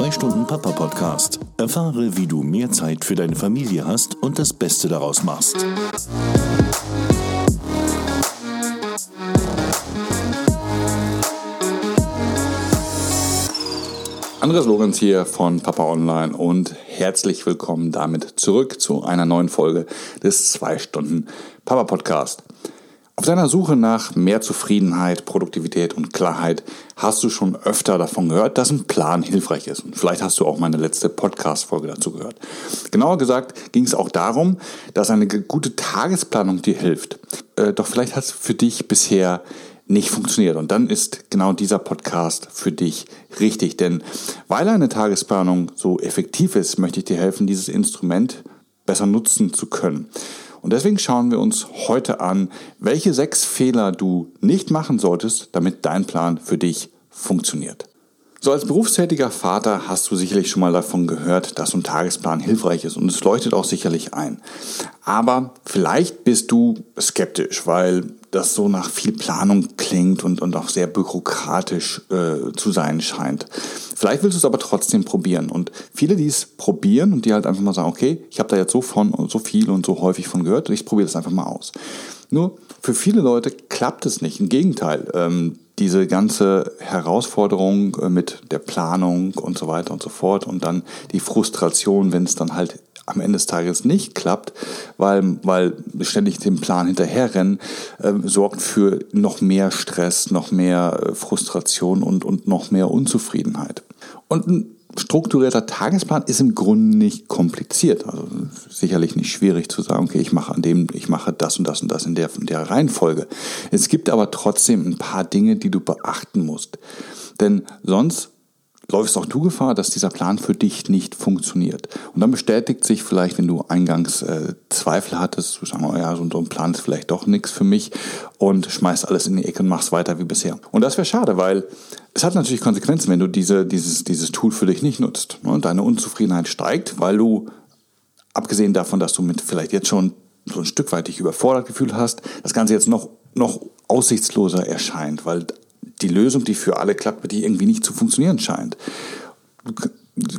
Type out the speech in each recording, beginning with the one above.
2 Stunden Papa Podcast. Erfahre, wie du mehr Zeit für deine Familie hast und das Beste daraus machst. Andreas Lorenz hier von Papa Online und herzlich willkommen damit zurück zu einer neuen Folge des 2 Stunden Papa Podcast. Auf deiner Suche nach mehr Zufriedenheit, Produktivität und Klarheit hast du schon öfter davon gehört, dass ein Plan hilfreich ist. Und vielleicht hast du auch meine letzte Podcast-Folge dazu gehört. Genauer gesagt ging es auch darum, dass eine gute Tagesplanung dir hilft. Äh, doch vielleicht hat es für dich bisher nicht funktioniert. Und dann ist genau dieser Podcast für dich richtig. Denn weil eine Tagesplanung so effektiv ist, möchte ich dir helfen, dieses Instrument besser nutzen zu können. Und deswegen schauen wir uns heute an, welche sechs Fehler du nicht machen solltest, damit dein Plan für dich funktioniert. So als berufstätiger Vater hast du sicherlich schon mal davon gehört, dass so ein Tagesplan hilfreich ist und es leuchtet auch sicherlich ein. Aber vielleicht bist du skeptisch, weil das so nach viel Planung klingt und, und auch sehr bürokratisch äh, zu sein scheint. Vielleicht willst du es aber trotzdem probieren. Und viele, die es probieren und die halt einfach mal sagen, okay, ich habe da jetzt so von und so viel und so häufig von gehört, ich probiere das einfach mal aus. Nur für viele Leute klappt es nicht. Im Gegenteil, ähm, diese ganze Herausforderung äh, mit der Planung und so weiter und so fort und dann die Frustration, wenn es dann halt am Ende des Tages nicht klappt, weil, weil ständig dem Plan hinterherrennen, äh, sorgt für noch mehr Stress, noch mehr äh, Frustration und, und noch mehr Unzufriedenheit. Und ein strukturierter Tagesplan ist im Grunde nicht kompliziert. Also sicherlich nicht schwierig zu sagen, okay, ich mache an dem, ich mache das und das und das in der, in der Reihenfolge. Es gibt aber trotzdem ein paar Dinge, die du beachten musst. Denn sonst läufst auch du Gefahr, dass dieser Plan für dich nicht funktioniert. Und dann bestätigt sich vielleicht, wenn du eingangs äh, Zweifel hattest, du sagst, oh ja, so ein Plan ist vielleicht doch nichts für mich und schmeißt alles in die Ecke und machst weiter wie bisher. Und das wäre schade, weil es hat natürlich Konsequenzen, wenn du diese, dieses, dieses Tool für dich nicht nutzt. Und deine Unzufriedenheit steigt, weil du, abgesehen davon, dass du mit vielleicht jetzt schon so ein Stück weit dich überfordert gefühlt hast, das Ganze jetzt noch, noch aussichtsloser erscheint, weil die Lösung, die für alle klappt, die irgendwie nicht zu funktionieren scheint.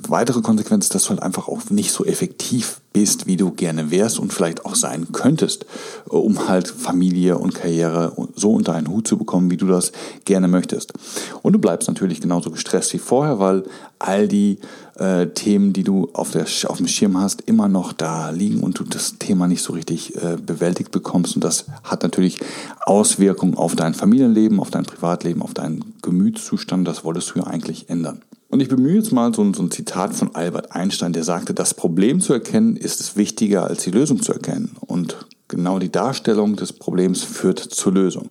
Weitere Konsequenz ist, dass du halt einfach auch nicht so effektiv bist, wie du gerne wärst und vielleicht auch sein könntest, um halt Familie und Karriere so unter einen Hut zu bekommen, wie du das gerne möchtest. Und du bleibst natürlich genauso gestresst wie vorher, weil all die äh, Themen, die du auf, der, auf dem Schirm hast, immer noch da liegen und du das Thema nicht so richtig äh, bewältigt bekommst. Und das hat natürlich Auswirkungen auf dein Familienleben, auf dein Privatleben, auf deinen Gemütszustand. Das wolltest du ja eigentlich ändern. Und ich bemühe jetzt mal so ein, so ein, Zitat von Albert Einstein, der sagte, das Problem zu erkennen ist wichtiger als die Lösung zu erkennen. Und genau die Darstellung des Problems führt zur Lösung.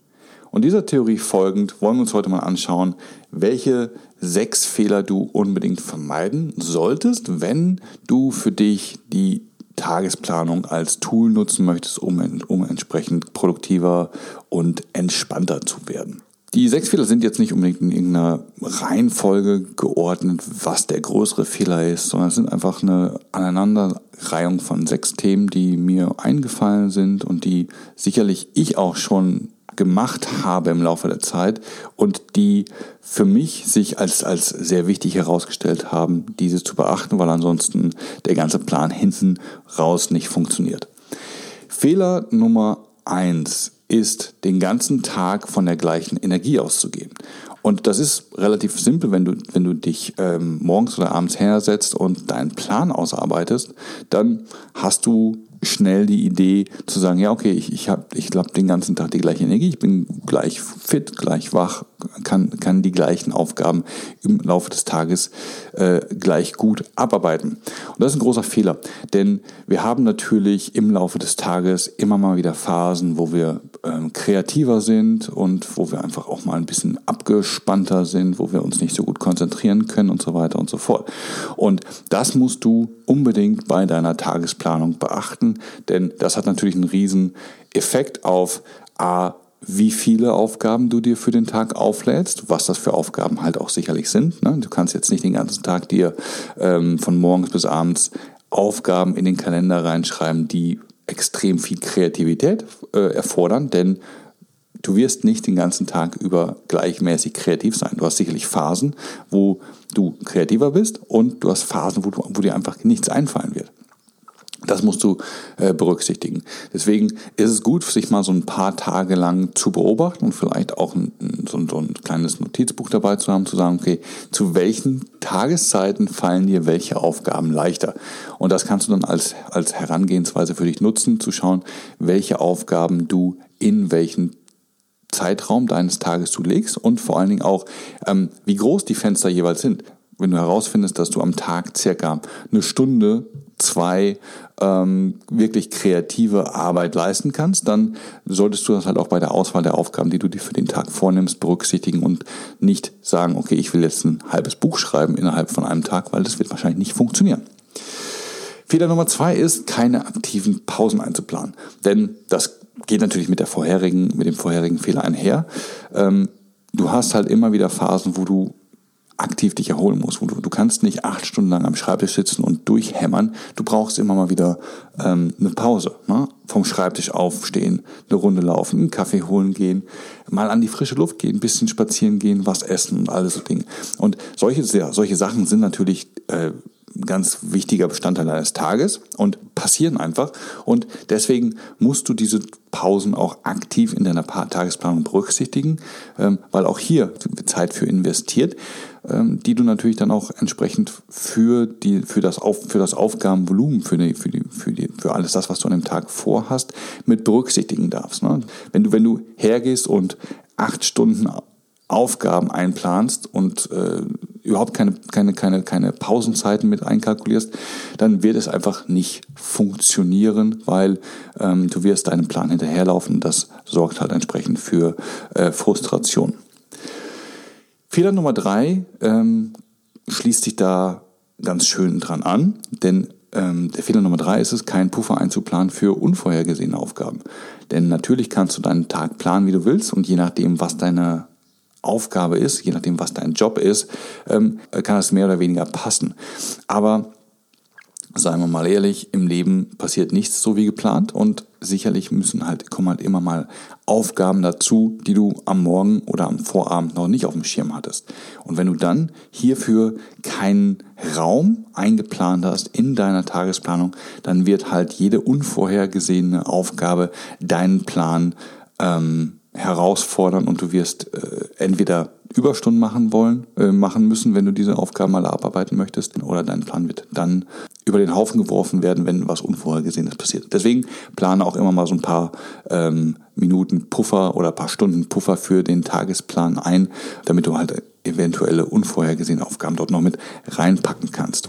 Und dieser Theorie folgend wollen wir uns heute mal anschauen, welche sechs Fehler du unbedingt vermeiden solltest, wenn du für dich die Tagesplanung als Tool nutzen möchtest, um, um entsprechend produktiver und entspannter zu werden. Die sechs Fehler sind jetzt nicht unbedingt in irgendeiner Reihenfolge geordnet, was der größere Fehler ist, sondern es sind einfach eine Aneinanderreihung von sechs Themen, die mir eingefallen sind und die sicherlich ich auch schon gemacht habe im Laufe der Zeit und die für mich sich als, als sehr wichtig herausgestellt haben, diese zu beachten, weil ansonsten der ganze Plan hinten raus nicht funktioniert. Fehler Nummer eins ist, den ganzen Tag von der gleichen Energie auszugehen. Und das ist relativ simpel, wenn du, wenn du dich ähm, morgens oder abends hersetzt und deinen Plan ausarbeitest, dann hast du schnell die Idee zu sagen, ja, okay, ich, ich habe, ich glaube, den ganzen Tag die gleiche Energie, ich bin gleich fit, gleich wach, kann, kann die gleichen Aufgaben im Laufe des Tages äh, gleich gut abarbeiten. Und das ist ein großer Fehler, denn wir haben natürlich im Laufe des Tages immer mal wieder Phasen, wo wir ähm, kreativer sind und wo wir einfach auch mal ein bisschen abgespannter sind, wo wir uns nicht so gut konzentrieren können und so weiter und so fort. Und das musst du unbedingt bei deiner Tagesplanung beachten denn das hat natürlich einen riesen Effekt auf A, wie viele Aufgaben du dir für den Tag auflädst, was das für Aufgaben halt auch sicherlich sind. Ne? Du kannst jetzt nicht den ganzen Tag dir ähm, von morgens bis abends Aufgaben in den Kalender reinschreiben, die extrem viel Kreativität äh, erfordern, denn du wirst nicht den ganzen Tag über gleichmäßig kreativ sein. Du hast sicherlich Phasen, wo du kreativer bist und du hast Phasen, wo, du, wo dir einfach nichts einfallen wird. Das musst du äh, berücksichtigen. Deswegen ist es gut, sich mal so ein paar Tage lang zu beobachten und vielleicht auch ein, so, ein, so ein kleines Notizbuch dabei zu haben, zu sagen, okay, zu welchen Tageszeiten fallen dir welche Aufgaben leichter? Und das kannst du dann als, als Herangehensweise für dich nutzen, zu schauen, welche Aufgaben du in welchen Zeitraum deines Tages du legst und vor allen Dingen auch, ähm, wie groß die Fenster jeweils sind. Wenn du herausfindest, dass du am Tag circa eine Stunde zwei ähm, wirklich kreative Arbeit leisten kannst, dann solltest du das halt auch bei der Auswahl der Aufgaben, die du dir für den Tag vornimmst, berücksichtigen und nicht sagen, okay, ich will jetzt ein halbes Buch schreiben innerhalb von einem Tag, weil das wird wahrscheinlich nicht funktionieren. Fehler Nummer zwei ist, keine aktiven Pausen einzuplanen. Denn das geht natürlich mit der vorherigen, mit dem vorherigen Fehler einher. Ähm, du hast halt immer wieder Phasen, wo du aktiv dich erholen musst. Du, du kannst nicht acht Stunden lang am Schreibtisch sitzen und durchhämmern. Du brauchst immer mal wieder ähm, eine Pause. Ne? Vom Schreibtisch aufstehen, eine Runde laufen, einen Kaffee holen gehen, mal an die frische Luft gehen, ein bisschen spazieren gehen, was essen und all so Dinge. Und solche, solche Sachen sind natürlich äh, ganz wichtiger Bestandteil deines Tages und passieren einfach. Und deswegen musst du diese Pausen auch aktiv in deiner Tagesplanung berücksichtigen, ähm, weil auch hier Zeit für investiert, ähm, die du natürlich dann auch entsprechend für, die, für, das, Auf, für das Aufgabenvolumen, für, die, für, die, für, die, für alles das, was du an dem Tag vorhast, mit berücksichtigen darfst. Ne? Wenn, du, wenn du hergehst und acht Stunden Aufgaben einplanst und äh, überhaupt keine, keine, keine, keine Pausenzeiten mit einkalkulierst, dann wird es einfach nicht funktionieren, weil ähm, du wirst deinem Plan hinterherlaufen. Das sorgt halt entsprechend für äh, Frustration. Fehler Nummer drei ähm, schließt sich da ganz schön dran an, denn ähm, der Fehler Nummer drei ist es, keinen Puffer einzuplanen für unvorhergesehene Aufgaben. Denn natürlich kannst du deinen Tag planen, wie du willst, und je nachdem, was deine Aufgabe ist, je nachdem, was dein Job ist, ähm, kann das mehr oder weniger passen. Aber seien wir mal ehrlich, im Leben passiert nichts so wie geplant und sicherlich müssen halt, kommen halt immer mal Aufgaben dazu, die du am Morgen oder am Vorabend noch nicht auf dem Schirm hattest. Und wenn du dann hierfür keinen Raum eingeplant hast in deiner Tagesplanung, dann wird halt jede unvorhergesehene Aufgabe deinen Plan ähm, herausfordern und du wirst äh, entweder Überstunden machen wollen, äh, machen müssen, wenn du diese Aufgaben mal abarbeiten möchtest, oder dein Plan wird dann über den Haufen geworfen werden, wenn was Unvorhergesehenes passiert. Deswegen plane auch immer mal so ein paar ähm, Minuten Puffer oder ein paar Stunden Puffer für den Tagesplan ein, damit du halt eventuelle unvorhergesehene Aufgaben dort noch mit reinpacken kannst.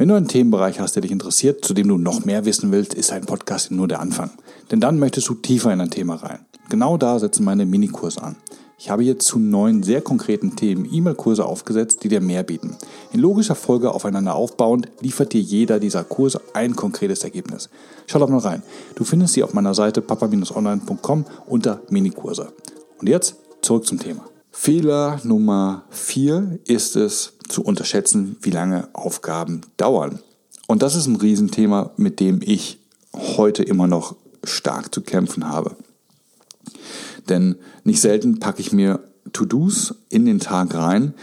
Wenn du einen Themenbereich hast, der dich interessiert, zu dem du noch mehr wissen willst, ist ein Podcast nur der Anfang. Denn dann möchtest du tiefer in ein Thema rein. Genau da setzen meine Minikurse an. Ich habe jetzt zu neun sehr konkreten Themen E-Mail-Kurse aufgesetzt, die dir mehr bieten. In logischer Folge aufeinander aufbauend liefert dir jeder dieser Kurse ein konkretes Ergebnis. Schau doch mal rein. Du findest sie auf meiner Seite papa-online.com unter Minikurse. Und jetzt zurück zum Thema. Fehler Nummer vier ist es, zu unterschätzen, wie lange Aufgaben dauern. Und das ist ein Riesenthema, mit dem ich heute immer noch stark zu kämpfen habe. Denn nicht selten packe ich mir To-Dos in den Tag rein,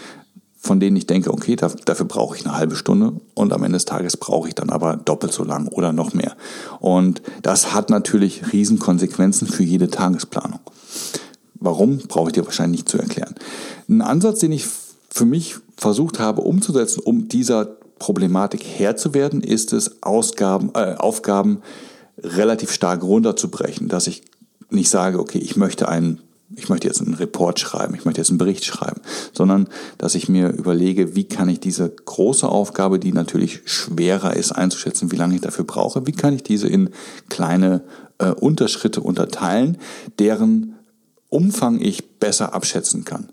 von denen ich denke, okay, dafür brauche ich eine halbe Stunde und am Ende des Tages brauche ich dann aber doppelt so lang oder noch mehr. Und das hat natürlich Riesenkonsequenzen für jede Tagesplanung. Warum, brauche ich dir wahrscheinlich nicht zu erklären. Ein Ansatz, den ich für mich versucht habe umzusetzen, um dieser Problematik Herr zu werden, ist es, Ausgaben, äh, Aufgaben relativ stark runterzubrechen, dass ich nicht sage, okay, ich möchte einen ich möchte jetzt einen Report schreiben, ich möchte jetzt einen Bericht schreiben, sondern dass ich mir überlege, wie kann ich diese große Aufgabe, die natürlich schwerer ist einzuschätzen, wie lange ich dafür brauche, wie kann ich diese in kleine äh, Unterschritte unterteilen, deren Umfang ich besser abschätzen kann.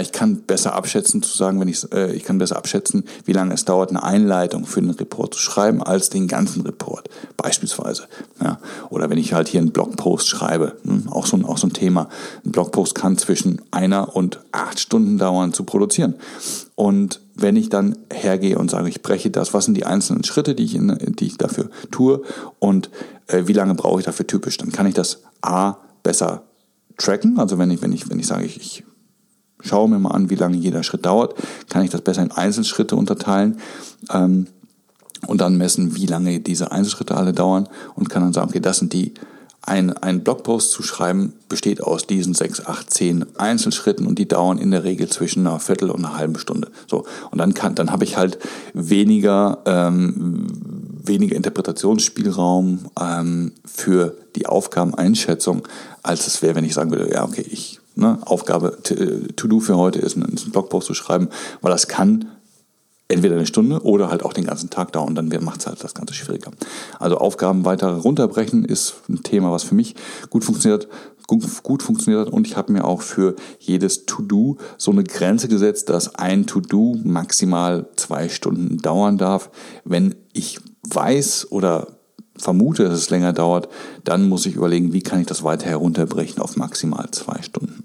Ich kann besser abschätzen, zu sagen, wenn ich, äh, ich kann besser abschätzen, wie lange es dauert, eine Einleitung für einen Report zu schreiben, als den ganzen Report, beispielsweise. Ja. Oder wenn ich halt hier einen Blogpost schreibe, hm, auch, so ein, auch so ein Thema. Ein Blogpost kann zwischen einer und acht Stunden dauern zu produzieren. Und wenn ich dann hergehe und sage, ich breche das, was sind die einzelnen Schritte, die ich, in, die ich dafür tue und äh, wie lange brauche ich dafür typisch, dann kann ich das A besser tracken. Also wenn ich, wenn ich, wenn ich sage, ich, ich schaue mir mal an, wie lange jeder Schritt dauert, kann ich das besser in Einzelschritte unterteilen. Ähm, und dann messen, wie lange diese Einzelschritte alle dauern und kann dann sagen, okay, das sind die ein, ein Blogpost zu schreiben besteht aus diesen sechs, acht, zehn Einzelschritten und die dauern in der Regel zwischen einer Viertel und einer halben Stunde. So und dann kann, dann habe ich halt weniger ähm, weniger Interpretationsspielraum ähm, für die Aufgabeneinschätzung, als es wäre, wenn ich sagen würde, ja okay, ich ne, Aufgabe äh, To Do für heute ist, einen Blogpost zu schreiben, weil das kann entweder eine Stunde oder halt auch den ganzen Tag dauern. Dann macht es halt das Ganze schwieriger. Also Aufgaben weiter runterbrechen ist ein Thema, was für mich gut funktioniert. Gut, gut funktioniert und ich habe mir auch für jedes To-Do so eine Grenze gesetzt, dass ein To-Do maximal zwei Stunden dauern darf. Wenn ich weiß oder vermute, dass es länger dauert, dann muss ich überlegen, wie kann ich das weiter herunterbrechen auf maximal zwei Stunden.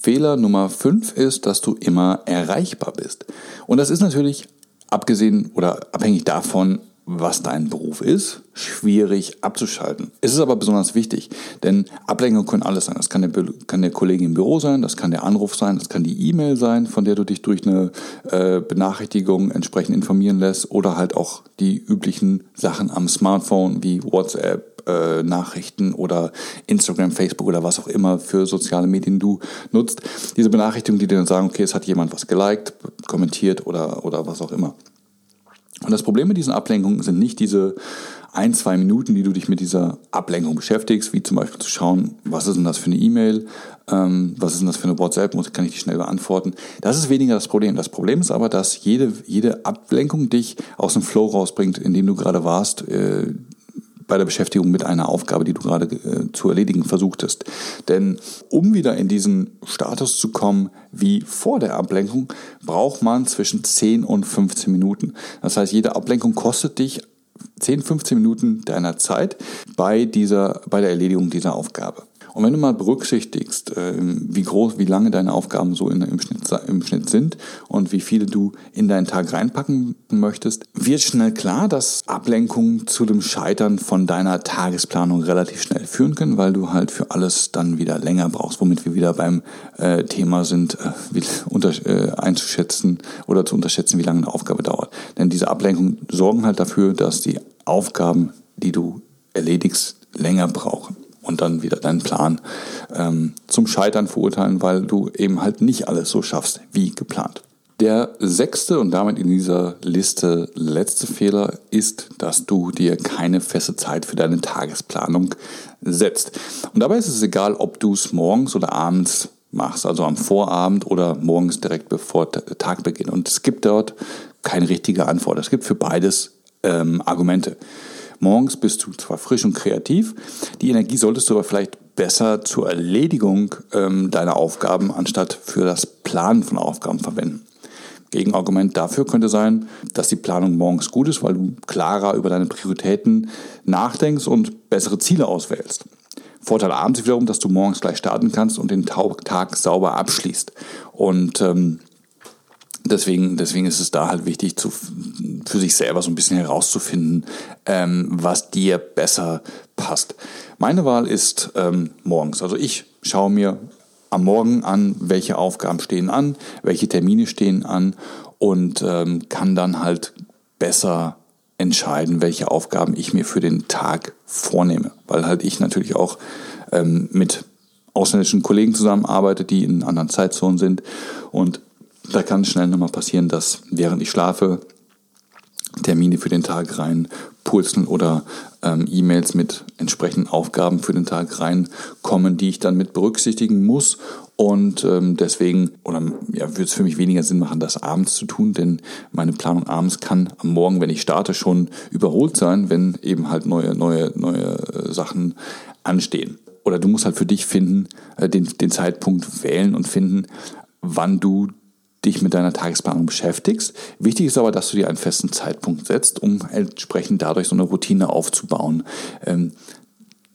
Fehler Nummer 5 ist, dass du immer erreichbar bist. Und das ist natürlich, abgesehen oder abhängig davon, was dein Beruf ist, schwierig abzuschalten. Es ist aber besonders wichtig, denn Ablenkungen können alles sein. Das kann der, kann der Kollege im Büro sein, das kann der Anruf sein, das kann die E-Mail sein, von der du dich durch eine äh, Benachrichtigung entsprechend informieren lässt oder halt auch die üblichen Sachen am Smartphone wie WhatsApp, äh, Nachrichten oder Instagram, Facebook oder was auch immer für soziale Medien du nutzt. Diese Benachrichtigungen, die dir dann sagen, okay, es hat jemand was geliked, kommentiert oder, oder was auch immer. Und das Problem mit diesen Ablenkungen sind nicht diese ein, zwei Minuten, die du dich mit dieser Ablenkung beschäftigst, wie zum Beispiel zu schauen, was ist denn das für eine E-Mail, ähm, was ist denn das für eine WhatsApp, kann ich die schnell beantworten. Das ist weniger das Problem. Das Problem ist aber, dass jede, jede Ablenkung dich aus dem Flow rausbringt, in dem du gerade warst, äh, bei der Beschäftigung mit einer Aufgabe, die du gerade äh, zu erledigen versuchtest. Denn um wieder in diesen Status zu kommen wie vor der Ablenkung, braucht man zwischen 10 und 15 Minuten. Das heißt, jede Ablenkung kostet dich 10, 15 Minuten deiner Zeit bei, dieser, bei der Erledigung dieser Aufgabe. Und wenn du mal berücksichtigst, ähm, wie groß, wie lange deine Aufgaben so in, im, Schnitt, im Schnitt sind und wie viele du in deinen Tag reinpacken möchtest, wird schnell klar, dass Ablenkungen zu dem Scheitern von deiner Tagesplanung relativ schnell führen können, weil du halt für alles dann wieder länger brauchst, womit wir wieder beim äh, Thema sind, äh, wie, unter, äh, einzuschätzen oder zu unterschätzen, wie lange eine Aufgabe dauert. Denn diese Ablenkungen sorgen halt dafür, dass die Aufgaben, die du erledigst, länger brauchen und dann wieder deinen Plan ähm, zum Scheitern verurteilen, weil du eben halt nicht alles so schaffst wie geplant. Der sechste und damit in dieser Liste letzte Fehler ist, dass du dir keine feste Zeit für deine Tagesplanung setzt. Und dabei ist es egal, ob du es morgens oder abends machst, also am Vorabend oder morgens direkt bevor Tag beginnt. Und es gibt dort keine richtige Antwort. Es gibt für beides ähm, Argumente. Morgens bist du zwar frisch und kreativ, die Energie solltest du aber vielleicht besser zur Erledigung ähm, deiner Aufgaben anstatt für das Planen von Aufgaben verwenden. Gegenargument dafür könnte sein, dass die Planung morgens gut ist, weil du klarer über deine Prioritäten nachdenkst und bessere Ziele auswählst. Vorteil abends wiederum, dass du morgens gleich starten kannst und den Tag sauber abschließt. Und ähm, deswegen, deswegen ist es da halt wichtig, zu, für sich selber so ein bisschen herauszufinden, ähm, was dir besser passt. Meine Wahl ist ähm, morgens. Also ich schaue mir am Morgen an, welche Aufgaben stehen an, welche Termine stehen an und ähm, kann dann halt besser entscheiden, welche Aufgaben ich mir für den Tag vornehme. Weil halt ich natürlich auch ähm, mit ausländischen Kollegen zusammenarbeite, die in anderen Zeitzonen sind und da kann es schnell nochmal passieren, dass während ich schlafe, Termine für den Tag rein pulsen oder ähm, E-Mails mit entsprechenden Aufgaben für den Tag reinkommen, die ich dann mit berücksichtigen muss. Und ähm, deswegen, oder ja, würde es für mich weniger Sinn machen, das abends zu tun, denn meine Planung abends kann am Morgen, wenn ich starte, schon überholt sein, wenn eben halt neue, neue, neue äh, Sachen anstehen. Oder du musst halt für dich finden, äh, den, den Zeitpunkt wählen und finden, wann du dich mit deiner Tagesplanung beschäftigst. Wichtig ist aber, dass du dir einen festen Zeitpunkt setzt, um entsprechend dadurch so eine Routine aufzubauen. Ähm,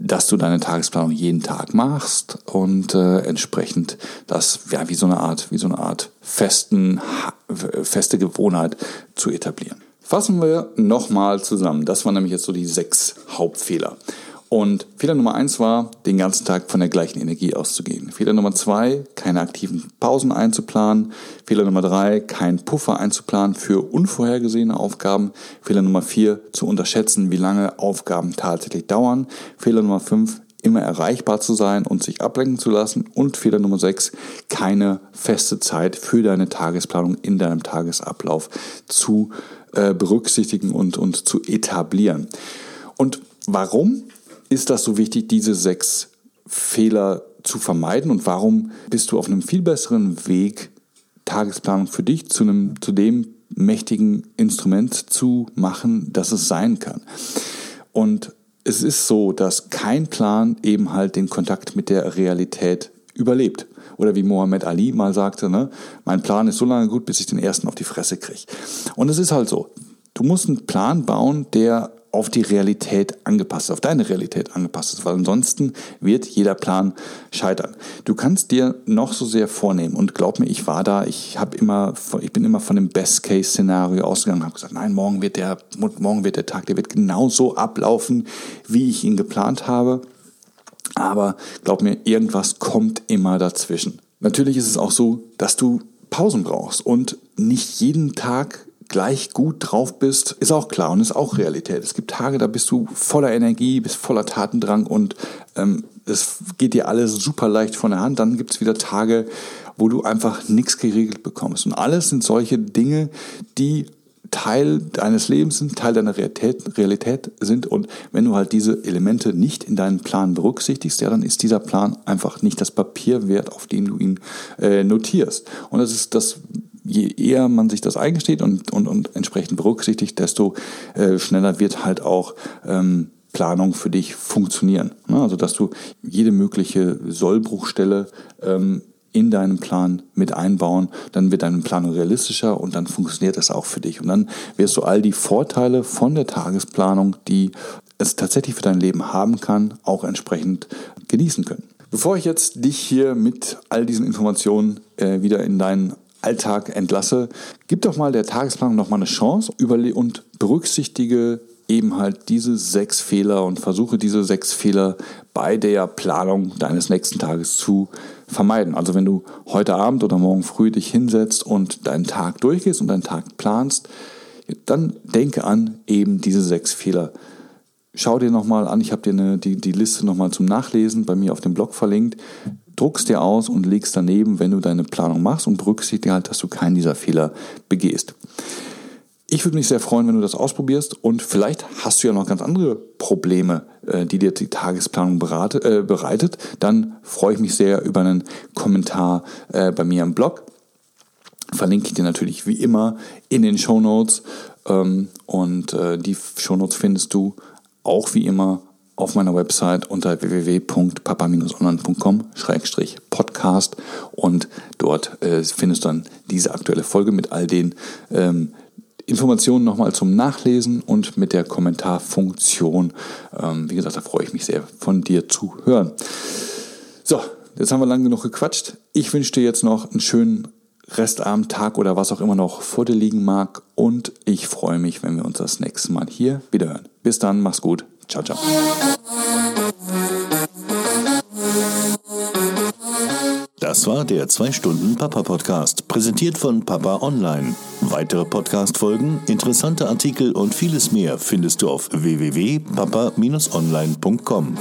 dass du deine Tagesplanung jeden Tag machst und äh, entsprechend das ja wie so eine Art wie so eine Art festen feste Gewohnheit zu etablieren. Fassen wir nochmal zusammen. Das waren nämlich jetzt so die sechs Hauptfehler. Und Fehler Nummer eins war, den ganzen Tag von der gleichen Energie auszugehen. Fehler Nummer zwei, keine aktiven Pausen einzuplanen. Fehler Nummer drei, keinen Puffer einzuplanen für unvorhergesehene Aufgaben. Fehler Nummer vier, zu unterschätzen, wie lange Aufgaben tatsächlich dauern. Fehler Nummer fünf, immer erreichbar zu sein und sich ablenken zu lassen. Und Fehler Nummer sechs, keine feste Zeit für deine Tagesplanung in deinem Tagesablauf zu äh, berücksichtigen und, und zu etablieren. Und warum ist das so wichtig, diese sechs Fehler zu vermeiden und warum bist du auf einem viel besseren Weg, Tagesplanung für dich zu, einem, zu dem mächtigen Instrument zu machen, das es sein kann. Und es ist so, dass kein Plan eben halt den Kontakt mit der Realität überlebt. Oder wie Mohammed Ali mal sagte, ne, mein Plan ist so lange gut, bis ich den ersten auf die Fresse kriege. Und es ist halt so. Du musst einen Plan bauen, der auf die Realität angepasst auf deine Realität angepasst ist, weil ansonsten wird jeder Plan scheitern. Du kannst dir noch so sehr vornehmen und glaub mir, ich war da, ich habe immer, ich bin immer von dem Best-Case-Szenario ausgegangen, habe gesagt, nein, morgen wird der, morgen wird der Tag, der wird genauso ablaufen, wie ich ihn geplant habe. Aber glaub mir, irgendwas kommt immer dazwischen. Natürlich ist es auch so, dass du Pausen brauchst und nicht jeden Tag gleich gut drauf bist, ist auch klar und ist auch Realität. Es gibt Tage, da bist du voller Energie, bist voller Tatendrang und ähm, es geht dir alles super leicht von der Hand. Dann gibt es wieder Tage, wo du einfach nichts geregelt bekommst. Und alles sind solche Dinge, die Teil deines Lebens sind, Teil deiner Realität, Realität sind. Und wenn du halt diese Elemente nicht in deinen Plan berücksichtigst, ja, dann ist dieser Plan einfach nicht das Papier wert, auf dem du ihn äh, notierst. Und das ist das je eher man sich das eingesteht und, und, und entsprechend berücksichtigt, desto äh, schneller wird halt auch ähm, Planung für dich funktionieren. Ne? Also dass du jede mögliche Sollbruchstelle ähm, in deinen Plan mit einbauen, dann wird dein Plan realistischer und dann funktioniert das auch für dich. Und dann wirst du all die Vorteile von der Tagesplanung, die es tatsächlich für dein Leben haben kann, auch entsprechend genießen können. Bevor ich jetzt dich hier mit all diesen Informationen äh, wieder in deinen Alltag entlasse, gib doch mal der Tagesplanung noch mal eine Chance und berücksichtige eben halt diese sechs Fehler und versuche diese sechs Fehler bei der Planung deines nächsten Tages zu vermeiden. Also wenn du heute Abend oder morgen früh dich hinsetzt und deinen Tag durchgehst und deinen Tag planst, dann denke an eben diese sechs Fehler. Schau dir nochmal an, ich habe dir eine, die, die Liste nochmal zum Nachlesen bei mir auf dem Blog verlinkt druckst dir aus und legst daneben, wenn du deine Planung machst und berücksichtige halt, dass du keinen dieser Fehler begehst. Ich würde mich sehr freuen, wenn du das ausprobierst und vielleicht hast du ja noch ganz andere Probleme, äh, die dir die Tagesplanung äh, bereitet. Dann freue ich mich sehr über einen Kommentar äh, bei mir im Blog. Verlinke ich dir natürlich wie immer in den Show Notes ähm, und die Show Notes findest du auch wie immer auf meiner Website unter www.papa-online.com-podcast und dort äh, findest du dann diese aktuelle Folge mit all den ähm, Informationen nochmal zum Nachlesen und mit der Kommentarfunktion. Ähm, wie gesagt, da freue ich mich sehr von dir zu hören. So, jetzt haben wir lang genug gequatscht. Ich wünsche dir jetzt noch einen schönen Restabend, Tag oder was auch immer noch vor dir liegen mag und ich freue mich, wenn wir uns das nächste Mal hier wieder hören. Bis dann, mach's gut. Ciao, ciao. Das war der 2-Stunden-Papa-Podcast, präsentiert von Papa Online. Weitere Podcast-Folgen, interessante Artikel und vieles mehr findest du auf www.papa-online.com.